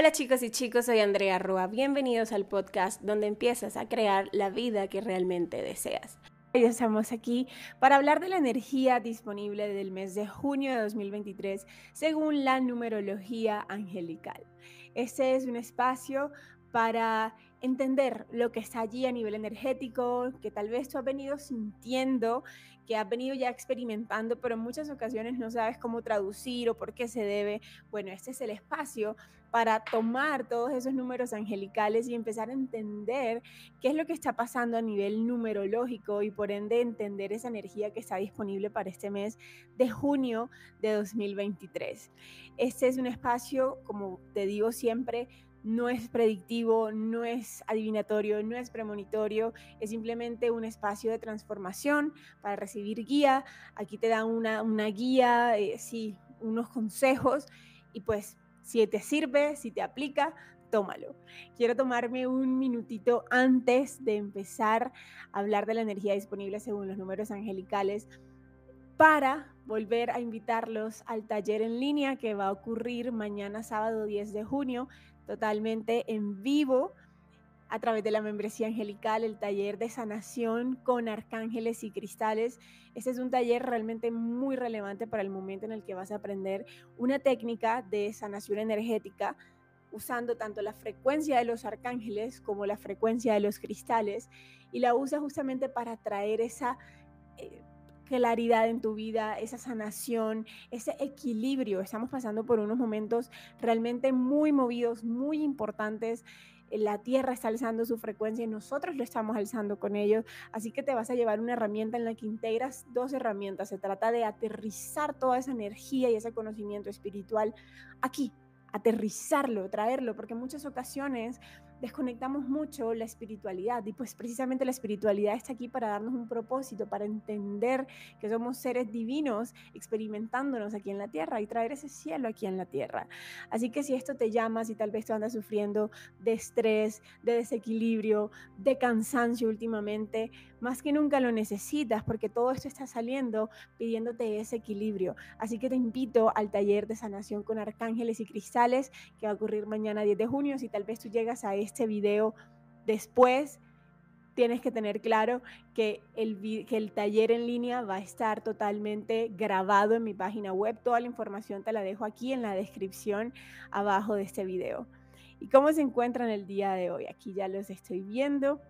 Hola chicos y chicos, soy Andrea Rua. Bienvenidos al podcast donde empiezas a crear la vida que realmente deseas. Hoy estamos aquí para hablar de la energía disponible del mes de junio de 2023 según la numerología angelical. Este es un espacio para entender lo que está allí a nivel energético, que tal vez tú has venido sintiendo, que has venido ya experimentando, pero en muchas ocasiones no sabes cómo traducir o por qué se debe. Bueno, este es el espacio para tomar todos esos números angelicales y empezar a entender qué es lo que está pasando a nivel numerológico y por ende entender esa energía que está disponible para este mes de junio de 2023. Este es un espacio, como te digo siempre, no es predictivo, no es adivinatorio, no es premonitorio, es simplemente un espacio de transformación para recibir guía. Aquí te dan una, guía, eh, sí, unos consejos y pues si te sirve, si te aplica, tómalo. Quiero tomarme un minutito antes de empezar a hablar de la energía disponible según los números angelicales para volver a invitarlos al taller en línea que va a ocurrir mañana sábado 10 de junio totalmente en vivo a través de la membresía angelical, el taller de sanación con arcángeles y cristales. Este es un taller realmente muy relevante para el momento en el que vas a aprender una técnica de sanación energética usando tanto la frecuencia de los arcángeles como la frecuencia de los cristales y la usa justamente para traer esa eh, claridad en tu vida, esa sanación, ese equilibrio. Estamos pasando por unos momentos realmente muy movidos, muy importantes. La Tierra está alzando su frecuencia y nosotros lo estamos alzando con ellos. Así que te vas a llevar una herramienta en la que integras dos herramientas. Se trata de aterrizar toda esa energía y ese conocimiento espiritual aquí, aterrizarlo, traerlo, porque muchas ocasiones desconectamos mucho la espiritualidad y pues precisamente la espiritualidad está aquí para darnos un propósito, para entender que somos seres divinos experimentándonos aquí en la tierra y traer ese cielo aquí en la tierra. Así que si esto te llama, si tal vez tú andas sufriendo de estrés, de desequilibrio, de cansancio últimamente, más que nunca lo necesitas porque todo esto está saliendo pidiéndote ese equilibrio. Así que te invito al taller de sanación con arcángeles y cristales que va a ocurrir mañana 10 de junio. Si tal vez tú llegas a este video después, tienes que tener claro que el, que el taller en línea va a estar totalmente grabado en mi página web. Toda la información te la dejo aquí en la descripción abajo de este video. ¿Y cómo se encuentran el día de hoy? Aquí ya los estoy viendo.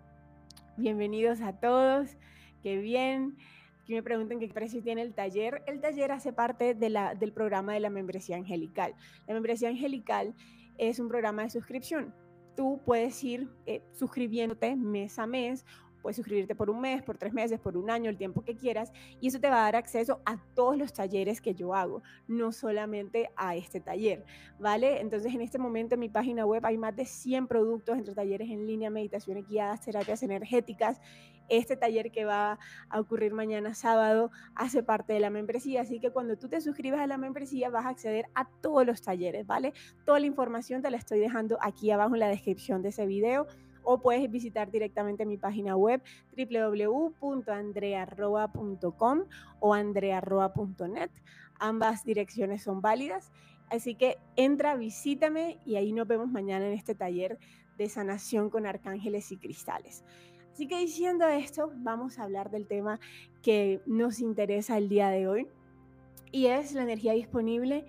Bienvenidos a todos. Qué bien. Aquí me preguntan qué precio tiene el taller. El taller hace parte de la, del programa de la membresía angelical. La membresía angelical es un programa de suscripción tú puedes ir eh, suscribiéndote mes a mes Puedes suscribirte por un mes, por tres meses, por un año, el tiempo que quieras, y eso te va a dar acceso a todos los talleres que yo hago, no solamente a este taller, ¿vale? Entonces, en este momento en mi página web hay más de 100 productos entre talleres en línea, meditaciones guiadas, terapias energéticas. Este taller que va a ocurrir mañana sábado hace parte de la membresía, así que cuando tú te suscribes a la membresía vas a acceder a todos los talleres, ¿vale? Toda la información te la estoy dejando aquí abajo en la descripción de ese video o puedes visitar directamente mi página web www.andrearroa.com o andrearroa.net. Ambas direcciones son válidas. Así que entra, visítame y ahí nos vemos mañana en este taller de sanación con arcángeles y cristales. Así que diciendo esto, vamos a hablar del tema que nos interesa el día de hoy y es la energía disponible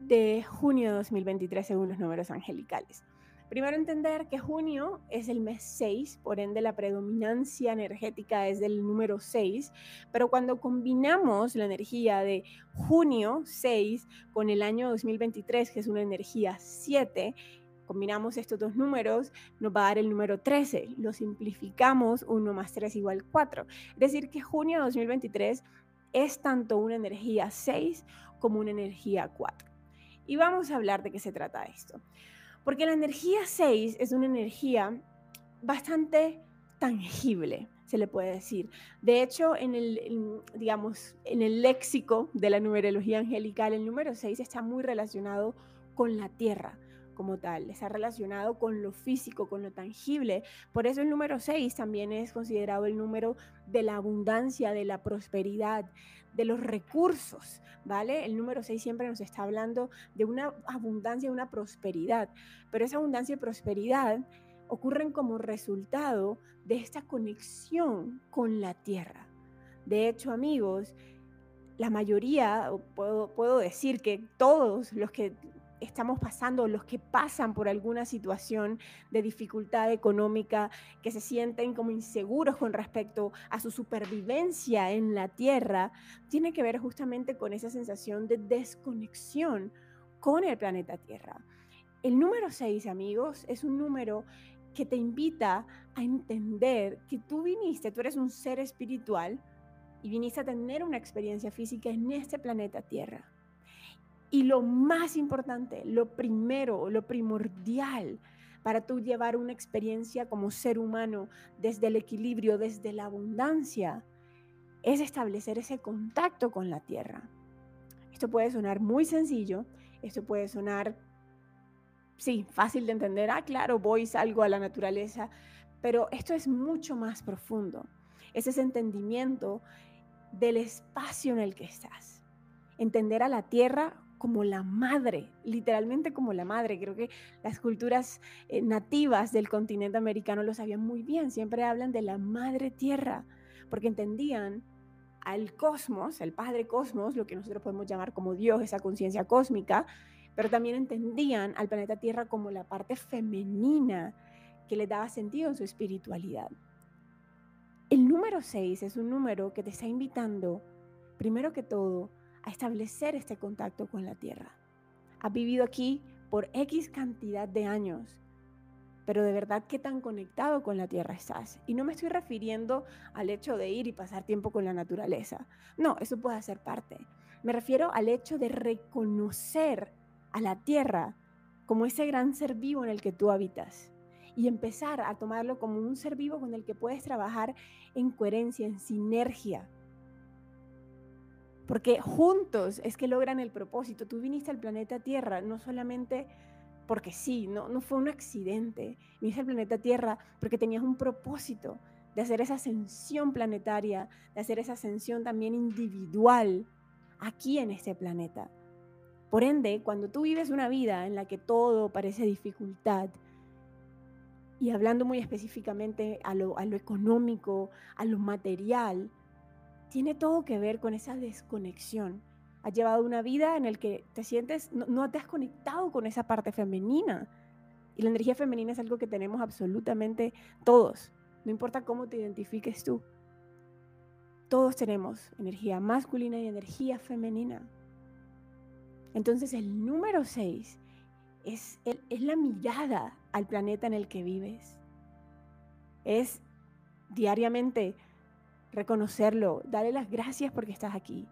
de junio de 2023 según los números angelicales. Primero entender que junio es el mes 6, por ende la predominancia energética es del número 6, pero cuando combinamos la energía de junio 6 con el año 2023, que es una energía 7, combinamos estos dos números, nos va a dar el número 13. Lo simplificamos, 1 más 3 igual 4. Es decir, que junio de 2023 es tanto una energía 6 como una energía 4. Y vamos a hablar de qué se trata esto. Porque la energía 6 es una energía bastante tangible, se le puede decir. De hecho, en el, digamos, en el léxico de la numerología angelical, el número 6 está muy relacionado con la tierra, como tal, está relacionado con lo físico, con lo tangible. Por eso el número 6 también es considerado el número de la abundancia, de la prosperidad, de los recursos, ¿vale? El número 6 siempre nos está hablando de una abundancia, una prosperidad, pero esa abundancia y prosperidad ocurren como resultado de esta conexión con la tierra. De hecho, amigos, la mayoría, puedo, puedo decir que todos los que estamos pasando, los que pasan por alguna situación de dificultad económica, que se sienten como inseguros con respecto a su supervivencia en la tierra, tiene que ver justamente con esa sensación de desconexión con el planeta Tierra. El número 6, amigos, es un número que te invita a entender que tú viniste, tú eres un ser espiritual y viniste a tener una experiencia física en este planeta Tierra y lo más importante, lo primero, lo primordial para tú llevar una experiencia como ser humano desde el equilibrio, desde la abundancia, es establecer ese contacto con la tierra. Esto puede sonar muy sencillo, esto puede sonar, sí, fácil de entender, ah, claro, voy, salgo a la naturaleza, pero esto es mucho más profundo. Es ese entendimiento del espacio en el que estás. Entender a la tierra como la madre, literalmente como la madre. Creo que las culturas eh, nativas del continente americano lo sabían muy bien, siempre hablan de la madre tierra, porque entendían al cosmos, el padre cosmos, lo que nosotros podemos llamar como Dios, esa conciencia cósmica, pero también entendían al planeta Tierra como la parte femenina que le daba sentido en su espiritualidad. El número 6 es un número que te está invitando, primero que todo, a establecer este contacto con la tierra. Has vivido aquí por X cantidad de años, pero de verdad qué tan conectado con la tierra estás. Y no me estoy refiriendo al hecho de ir y pasar tiempo con la naturaleza. No, eso puede ser parte. Me refiero al hecho de reconocer a la tierra como ese gran ser vivo en el que tú habitas y empezar a tomarlo como un ser vivo con el que puedes trabajar en coherencia, en sinergia porque juntos es que logran el propósito. Tú viniste al planeta Tierra no solamente porque sí, no, no fue un accidente. Viniste al planeta Tierra porque tenías un propósito de hacer esa ascensión planetaria, de hacer esa ascensión también individual aquí en este planeta. Por ende, cuando tú vives una vida en la que todo parece dificultad, y hablando muy específicamente a lo, a lo económico, a lo material, tiene todo que ver con esa desconexión. Has llevado una vida en la que te sientes, no, te has conectado con esa parte femenina. Y la energía femenina es algo que tenemos absolutamente todos, no importa cómo te identifiques tú. Todos tenemos energía masculina y energía femenina. Entonces el número 6 es, es la mirada al planeta en el que vives. Es diariamente reconocerlo, darle las gracias porque estás aquí,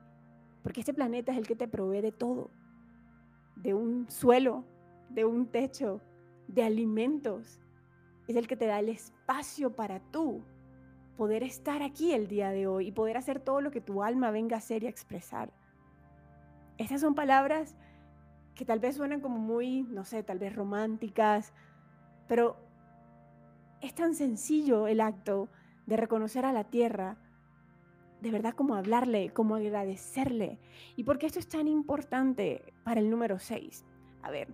porque este planeta es el que te provee de todo, de un suelo, de un techo, de alimentos, es el que te da el espacio para tú poder estar aquí el día de hoy y poder hacer todo lo que tu alma venga a hacer y a expresar. Estas son palabras que tal vez suenan como muy, no sé, tal vez románticas, pero es tan sencillo el acto de reconocer a la tierra de verdad como hablarle, como agradecerle. ¿Y por qué esto es tan importante para el número 6? A ver,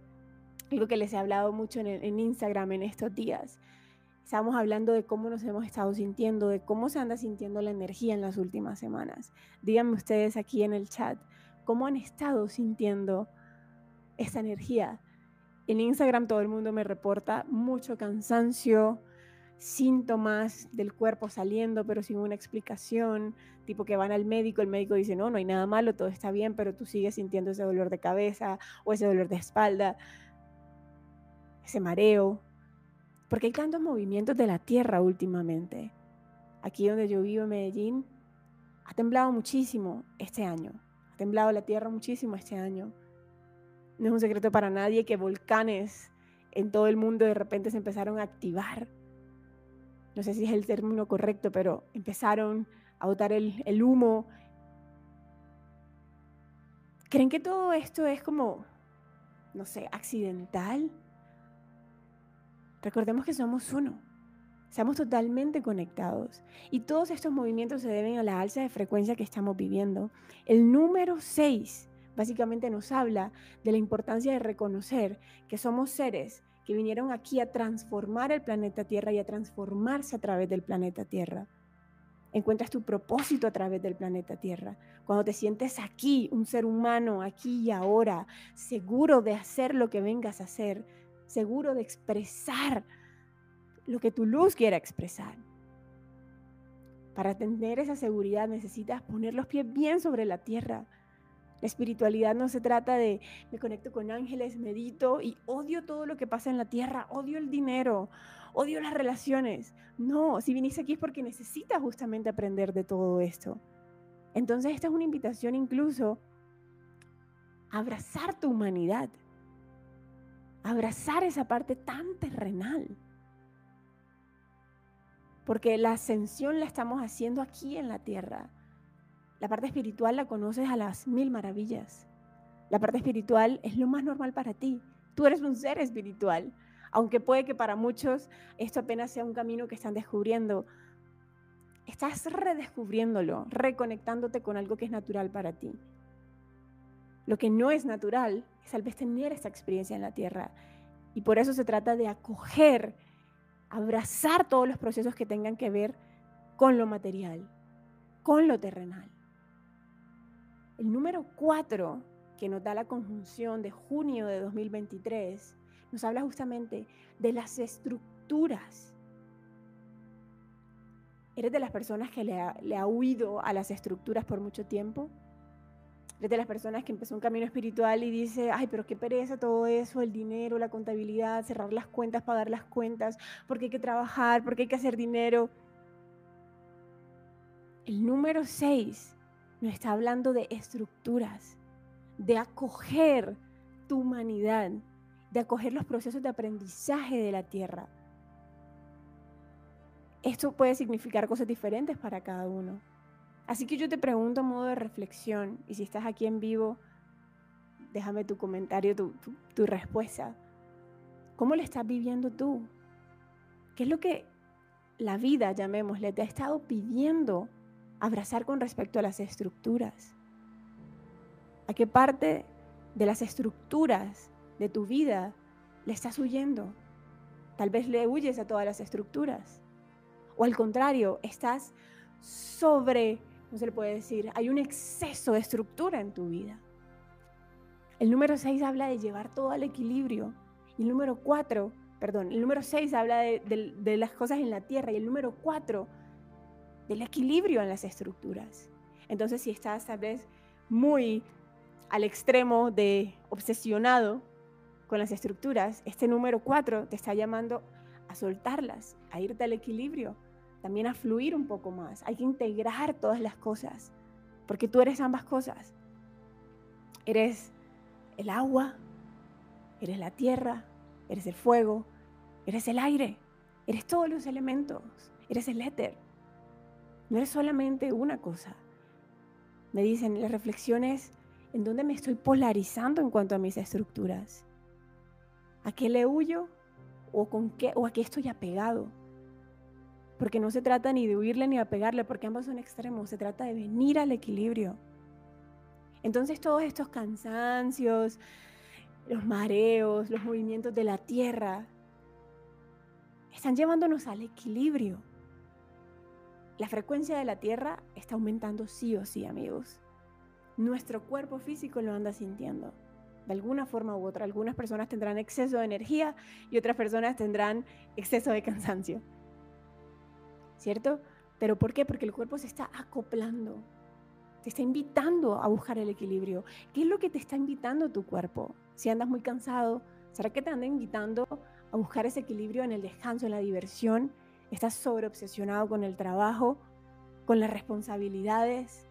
algo que les he hablado mucho en, Instagram en estos días. Estábamos hablando de cómo nos hemos estado sintiendo, de cómo se anda sintiendo la energía en las últimas semanas. Díganme ustedes aquí en el chat, ¿cómo han estado sintiendo esta energía? En Instagram todo el mundo me reporta mucho cansancio, síntomas del cuerpo saliendo, pero sin una explicación, tipo que van al médico, el médico dice, no, no hay nada malo, todo está bien, pero tú sigues sintiendo ese dolor de cabeza o ese dolor de espalda, ese mareo, porque hay tantos movimientos de la tierra últimamente. Aquí donde yo vivo en Medellín, ha temblado muchísimo este año, ha temblado la tierra muchísimo este año. No es un secreto para nadie que volcanes en todo el mundo de repente se empezaron a activar no sé si es el término correcto, pero empezaron a botar el, humo. ¿Creen que todo esto es como, no sé, accidental? Recordemos que somos uno. Estamos totalmente conectados. Y todos estos movimientos se deben a la alza de frecuencia que estamos viviendo. El número 6 básicamente nos habla de la importancia de reconocer que somos seres que vinieron aquí a transformar el planeta Tierra y a transformarse a través del planeta Tierra. Encuentras tu propósito a través del planeta Tierra. Cuando te sientes aquí, un ser humano, aquí y ahora, seguro de hacer lo que vengas a hacer, seguro de expresar lo que tu luz quiera expresar. Para tener esa seguridad necesitas poner los pies bien sobre la tierra, espiritualidad no se trata de me conecto con ángeles, medito y odio todo lo que pasa en la tierra, odio el dinero, odio las relaciones. No, si viniste aquí es porque necesitas justamente aprender de todo esto. Entonces esta es una invitación incluso abrazar tu humanidad, abrazar esa parte tan terrenal. Porque la ascensión la estamos haciendo aquí en la tierra la parte espiritual la conoces a las mil maravillas. La parte espiritual es lo más normal para ti. Tú eres un ser espiritual, aunque puede que para muchos esto apenas sea un camino que están descubriendo. Estás redescubriéndolo, reconectándote con algo que es natural para ti. Lo que no es natural es tal vez tener esta experiencia en la tierra. Y por eso se trata de acoger, abrazar todos los procesos que tengan que ver con lo material, con lo terrenal. El número 4, que nos da la conjunción de junio de 2023, nos habla justamente de las estructuras. ¿Eres de las personas que le ha, huido a las estructuras por mucho tiempo? ¿Eres de las personas que empezó un camino espiritual y dice, ay, pero qué pereza todo eso, el dinero, la contabilidad, cerrar las cuentas, pagar las cuentas, porque hay que trabajar, porque hay que hacer dinero? El número 6 nos está hablando de estructuras, de acoger tu humanidad, de acoger los procesos de aprendizaje de la tierra. Esto puede significar cosas diferentes para cada uno. Así que yo te pregunto a modo de reflexión, y si estás aquí en vivo, déjame tu comentario, tu, tu respuesta. ¿Cómo le estás viviendo tú? ¿Qué es lo que la vida, llamémosle, te ha estado pidiendo abrazar con respecto a las estructuras. ¿A qué parte de las estructuras de tu vida le estás huyendo? Tal vez le huyes a todas las estructuras. O al contrario, estás sobre, no se le puede decir, hay un exceso de estructura en tu vida. El número 6 habla de llevar todo al equilibrio. Y el número 4, perdón, el número 6 habla de, las cosas en la tierra. Y el número 4 del equilibrio en las estructuras. Entonces, si estás tal vez muy al extremo de obsesionado con las estructuras, este número 4 te está llamando a soltarlas, a irte al equilibrio, también a fluir un poco más. Hay que integrar todas las cosas, porque tú eres ambas cosas. Eres el agua, eres la tierra, eres el fuego, eres el aire, eres todos los elementos, eres el éter. No es solamente una cosa. Me dicen las reflexiones en dónde me estoy polarizando en cuanto a mis estructuras. ¿A qué le huyo o con qué o a qué estoy apegado? Porque no se trata ni de huirle ni de apegarle, porque ambos son extremos, se trata de venir al equilibrio. Entonces todos estos cansancios, los mareos, los movimientos de la tierra, están llevándonos al equilibrio. La frecuencia de la Tierra está aumentando sí o sí, amigos. Nuestro cuerpo físico lo anda sintiendo. De alguna forma u otra, algunas personas tendrán exceso de energía y otras personas tendrán exceso de cansancio. ¿Cierto? ¿Pero por qué? Porque el cuerpo se está acoplando. Te está invitando a buscar el equilibrio. ¿Qué es lo que te está invitando tu cuerpo? Si andas muy cansado, ¿será que te anda invitando a buscar ese equilibrio en el descanso, en la diversión, estás sobreobsesionado con el trabajo, con las responsabilidades,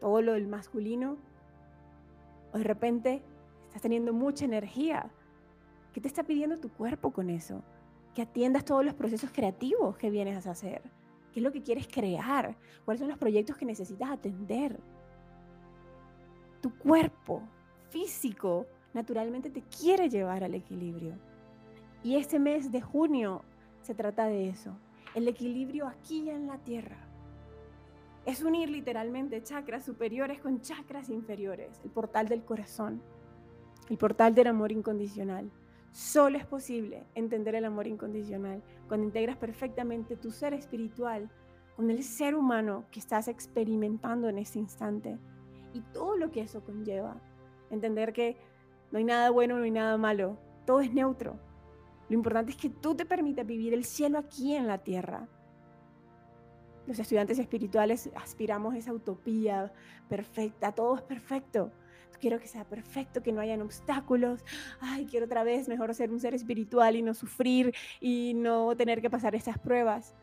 todo lo del masculino, o de repente estás teniendo mucha energía. ¿Qué te está pidiendo tu cuerpo con eso? Que atiendas todos los procesos creativos que vienes a hacer. ¿Qué es lo que quieres crear? ¿Cuáles son los proyectos que necesitas atender? Tu cuerpo físico naturalmente te quiere llevar al equilibrio. Y este mes de junio se trata de eso, el equilibrio aquí en la tierra. Es unir literalmente chakras superiores con chakras inferiores, el portal del corazón, el portal del amor incondicional. Solo es posible entender el amor incondicional cuando integras perfectamente tu ser espiritual con el ser humano que estás experimentando en este instante y todo lo que eso conlleva. Entender que no hay nada bueno, no hay nada malo, todo es neutro. Lo importante es que tú te permitas vivir el cielo aquí en la tierra. Los estudiantes espirituales aspiramos a esa utopía perfecta, todo es perfecto. Quiero que sea perfecto, que no hayan obstáculos. Ay, quiero otra vez mejor ser un ser espiritual y no sufrir y no tener que pasar estas pruebas.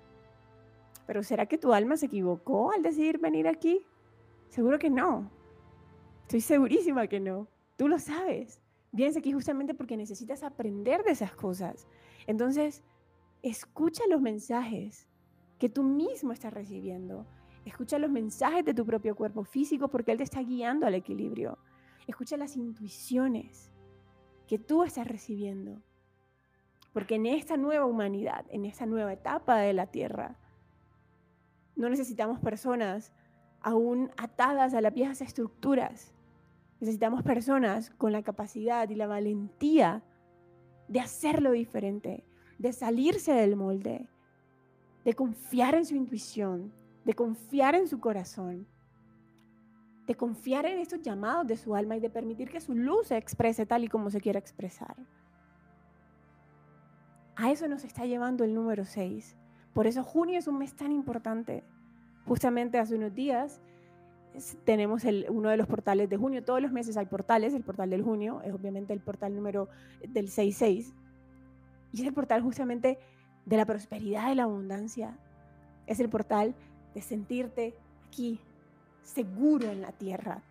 Pero ¿será que tu alma se equivocó al decidir venir aquí? Seguro que no. Estoy segurísima que no. Tú lo sabes. Vienes aquí justamente porque necesitas aprender de esas cosas. Entonces, escucha los mensajes que tú mismo estás recibiendo. Escucha los mensajes de tu propio cuerpo físico porque Él te está guiando al equilibrio. Escucha las intuiciones que tú estás recibiendo. Porque en esta nueva humanidad, en esta nueva etapa de la Tierra, no necesitamos personas aún atadas a las viejas estructuras. Necesitamos personas con la capacidad y la valentía de hacerlo diferente, de salirse del molde, de confiar en su intuición, de confiar en su corazón, de confiar en estos llamados de su alma y de permitir que su luz se exprese tal y como se quiera expresar. A eso nos está llevando el número 6. Por eso junio es un mes tan importante. Justamente hace unos días tenemos uno de los portales de junio. Todos los meses hay portales. El portal del junio es obviamente el portal número del 66. Y es el portal justamente de la prosperidad, de la abundancia. Es el portal de sentirte aquí, seguro en la tierra.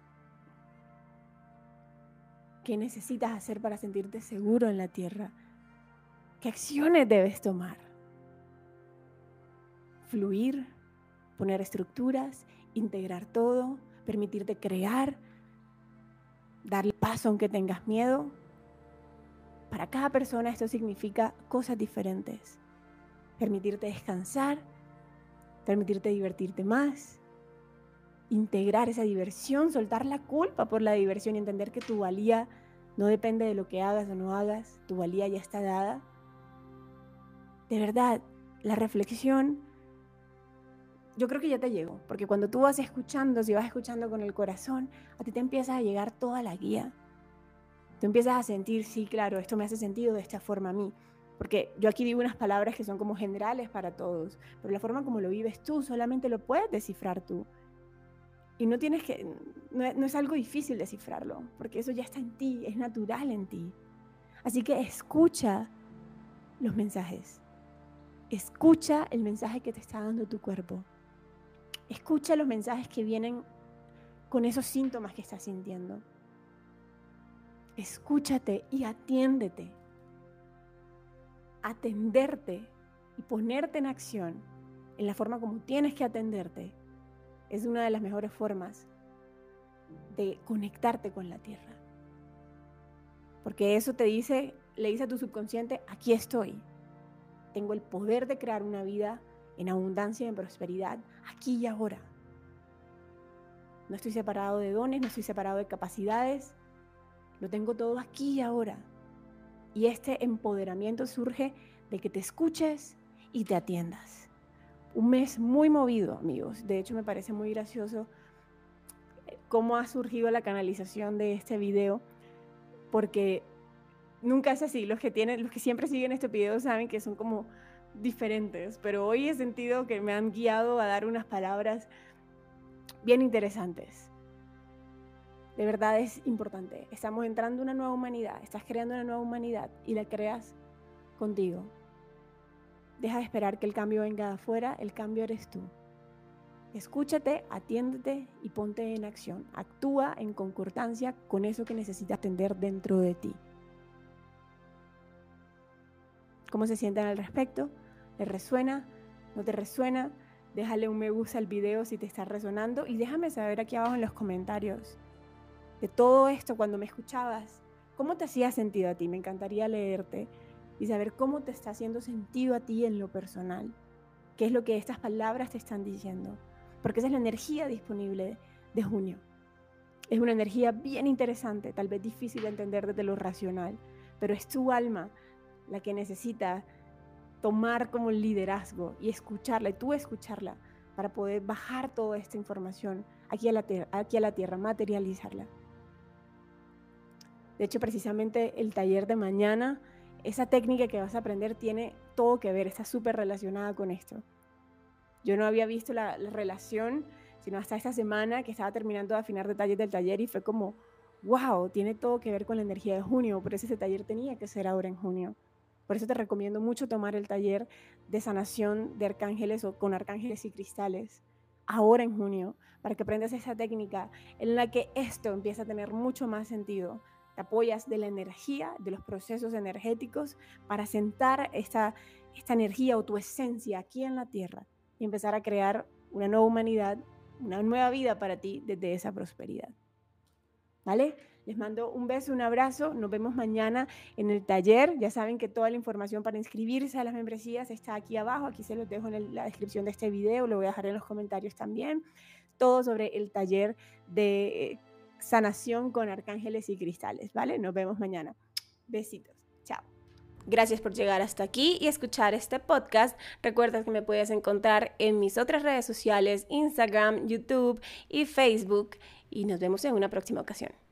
¿Qué necesitas hacer para sentirte seguro en la tierra? ¿Qué acciones debes tomar? Fluir, poner estructuras integrar todo, permitirte crear, darle paso aunque tengas miedo. Para cada persona esto significa cosas diferentes. Permitirte descansar, permitirte divertirte más, integrar esa diversión, soltar la culpa por la diversión y entender que tu valía no depende de lo que hagas o no hagas, tu valía ya está dada. De verdad, la reflexión yo creo que ya te llegó, porque cuando tú vas escuchando, si vas escuchando con el corazón, a ti te empieza a llegar toda la guía. Tú empiezas a sentir, sí, claro, esto me hace sentido de esta forma a mí. Porque yo aquí digo unas palabras que son como generales para todos, pero la forma como lo vives tú solamente lo puedes descifrar tú. Y no tienes que, no, no es algo difícil descifrarlo, porque eso ya está en ti, es natural en ti. Así que escucha los mensajes. Escucha el mensaje que te está dando tu cuerpo. Escucha los mensajes que vienen con esos síntomas que estás sintiendo. Escúchate y atiéndete. Atenderte y ponerte en acción en la forma como tienes que atenderte es una de las mejores formas de conectarte con la tierra. Porque eso te dice, le dice a tu subconsciente, aquí estoy. Tengo el poder de crear una vida en abundancia y en prosperidad, aquí y ahora. No estoy separado de dones, no estoy separado de capacidades, lo tengo todo aquí y ahora. Y este empoderamiento surge de que te escuches y te atiendas. Un mes muy movido, amigos. De hecho, me parece muy gracioso eh, cómo ha surgido la canalización de este video, porque nunca es así. Los que tienen, los que siempre siguen este video saben que son como diferentes, pero hoy he sentido que me han guiado a dar unas palabras bien interesantes. De verdad es importante. Estamos entrando en una nueva humanidad, estás creando una nueva humanidad y la creas contigo. Deja de esperar que el cambio venga de afuera, el cambio eres tú. Escúchate, atiéndete y ponte en acción. Actúa en concordancia con eso que necesitas atender dentro de ti. ¿Cómo se sienten al respecto? ¿Te resuena? ¿No te resuena? Déjale un me gusta al video si te está resonando y déjame saber aquí abajo en los comentarios de todo esto cuando me escuchabas. ¿Cómo te hacía sentido a ti? Me encantaría leerte. y saber cómo te está haciendo sentido a ti en lo personal. ¿Qué es lo que estas palabras te están diciendo? Porque esa es la energía disponible de junio. Es una energía bien interesante, tal vez difícil de entender desde lo racional, pero es tu alma la que necesita tomar como liderazgo y escucharla, y tú escucharla, para poder bajar toda esta información aquí a la, aquí a la tierra, materializarla. De hecho, precisamente el taller de mañana, esa técnica que vas a aprender tiene todo que ver, está súper relacionada con esto. Yo no había visto la, la relación sino hasta esta semana que estaba terminando de afinar detalles del taller y fue como, wow, tiene todo que ver con la energía de junio, por eso ese taller tenía que ser ahora en junio. Por eso te recomiendo mucho tomar el taller de sanación de arcángeles o con arcángeles y cristales ahora en junio, para que aprendas esa técnica en la que esto empieza a tener mucho más sentido. Te apoyas de la energía, de los procesos energéticos para sentar esta, esta energía o tu esencia aquí en la tierra y empezar a crear una nueva humanidad una nueva vida para ti desde esa prosperidad. ¿Vale? Les mando un beso, un abrazo. Nos vemos mañana en el taller. Ya saben que toda la información para inscribirse a las membresías está aquí abajo. Aquí se los dejo en la descripción de este video. Lo voy a dejar en los comentarios también. Todo sobre el taller de eh, sanación con arcángeles y cristales. ¿Vale? Nos vemos mañana. Besitos. Chao. Gracias por llegar hasta aquí y escuchar este podcast. Recuerda que me puedes encontrar en mis otras redes sociales, Instagram, YouTube y Facebook. Y nos vemos en una próxima ocasión.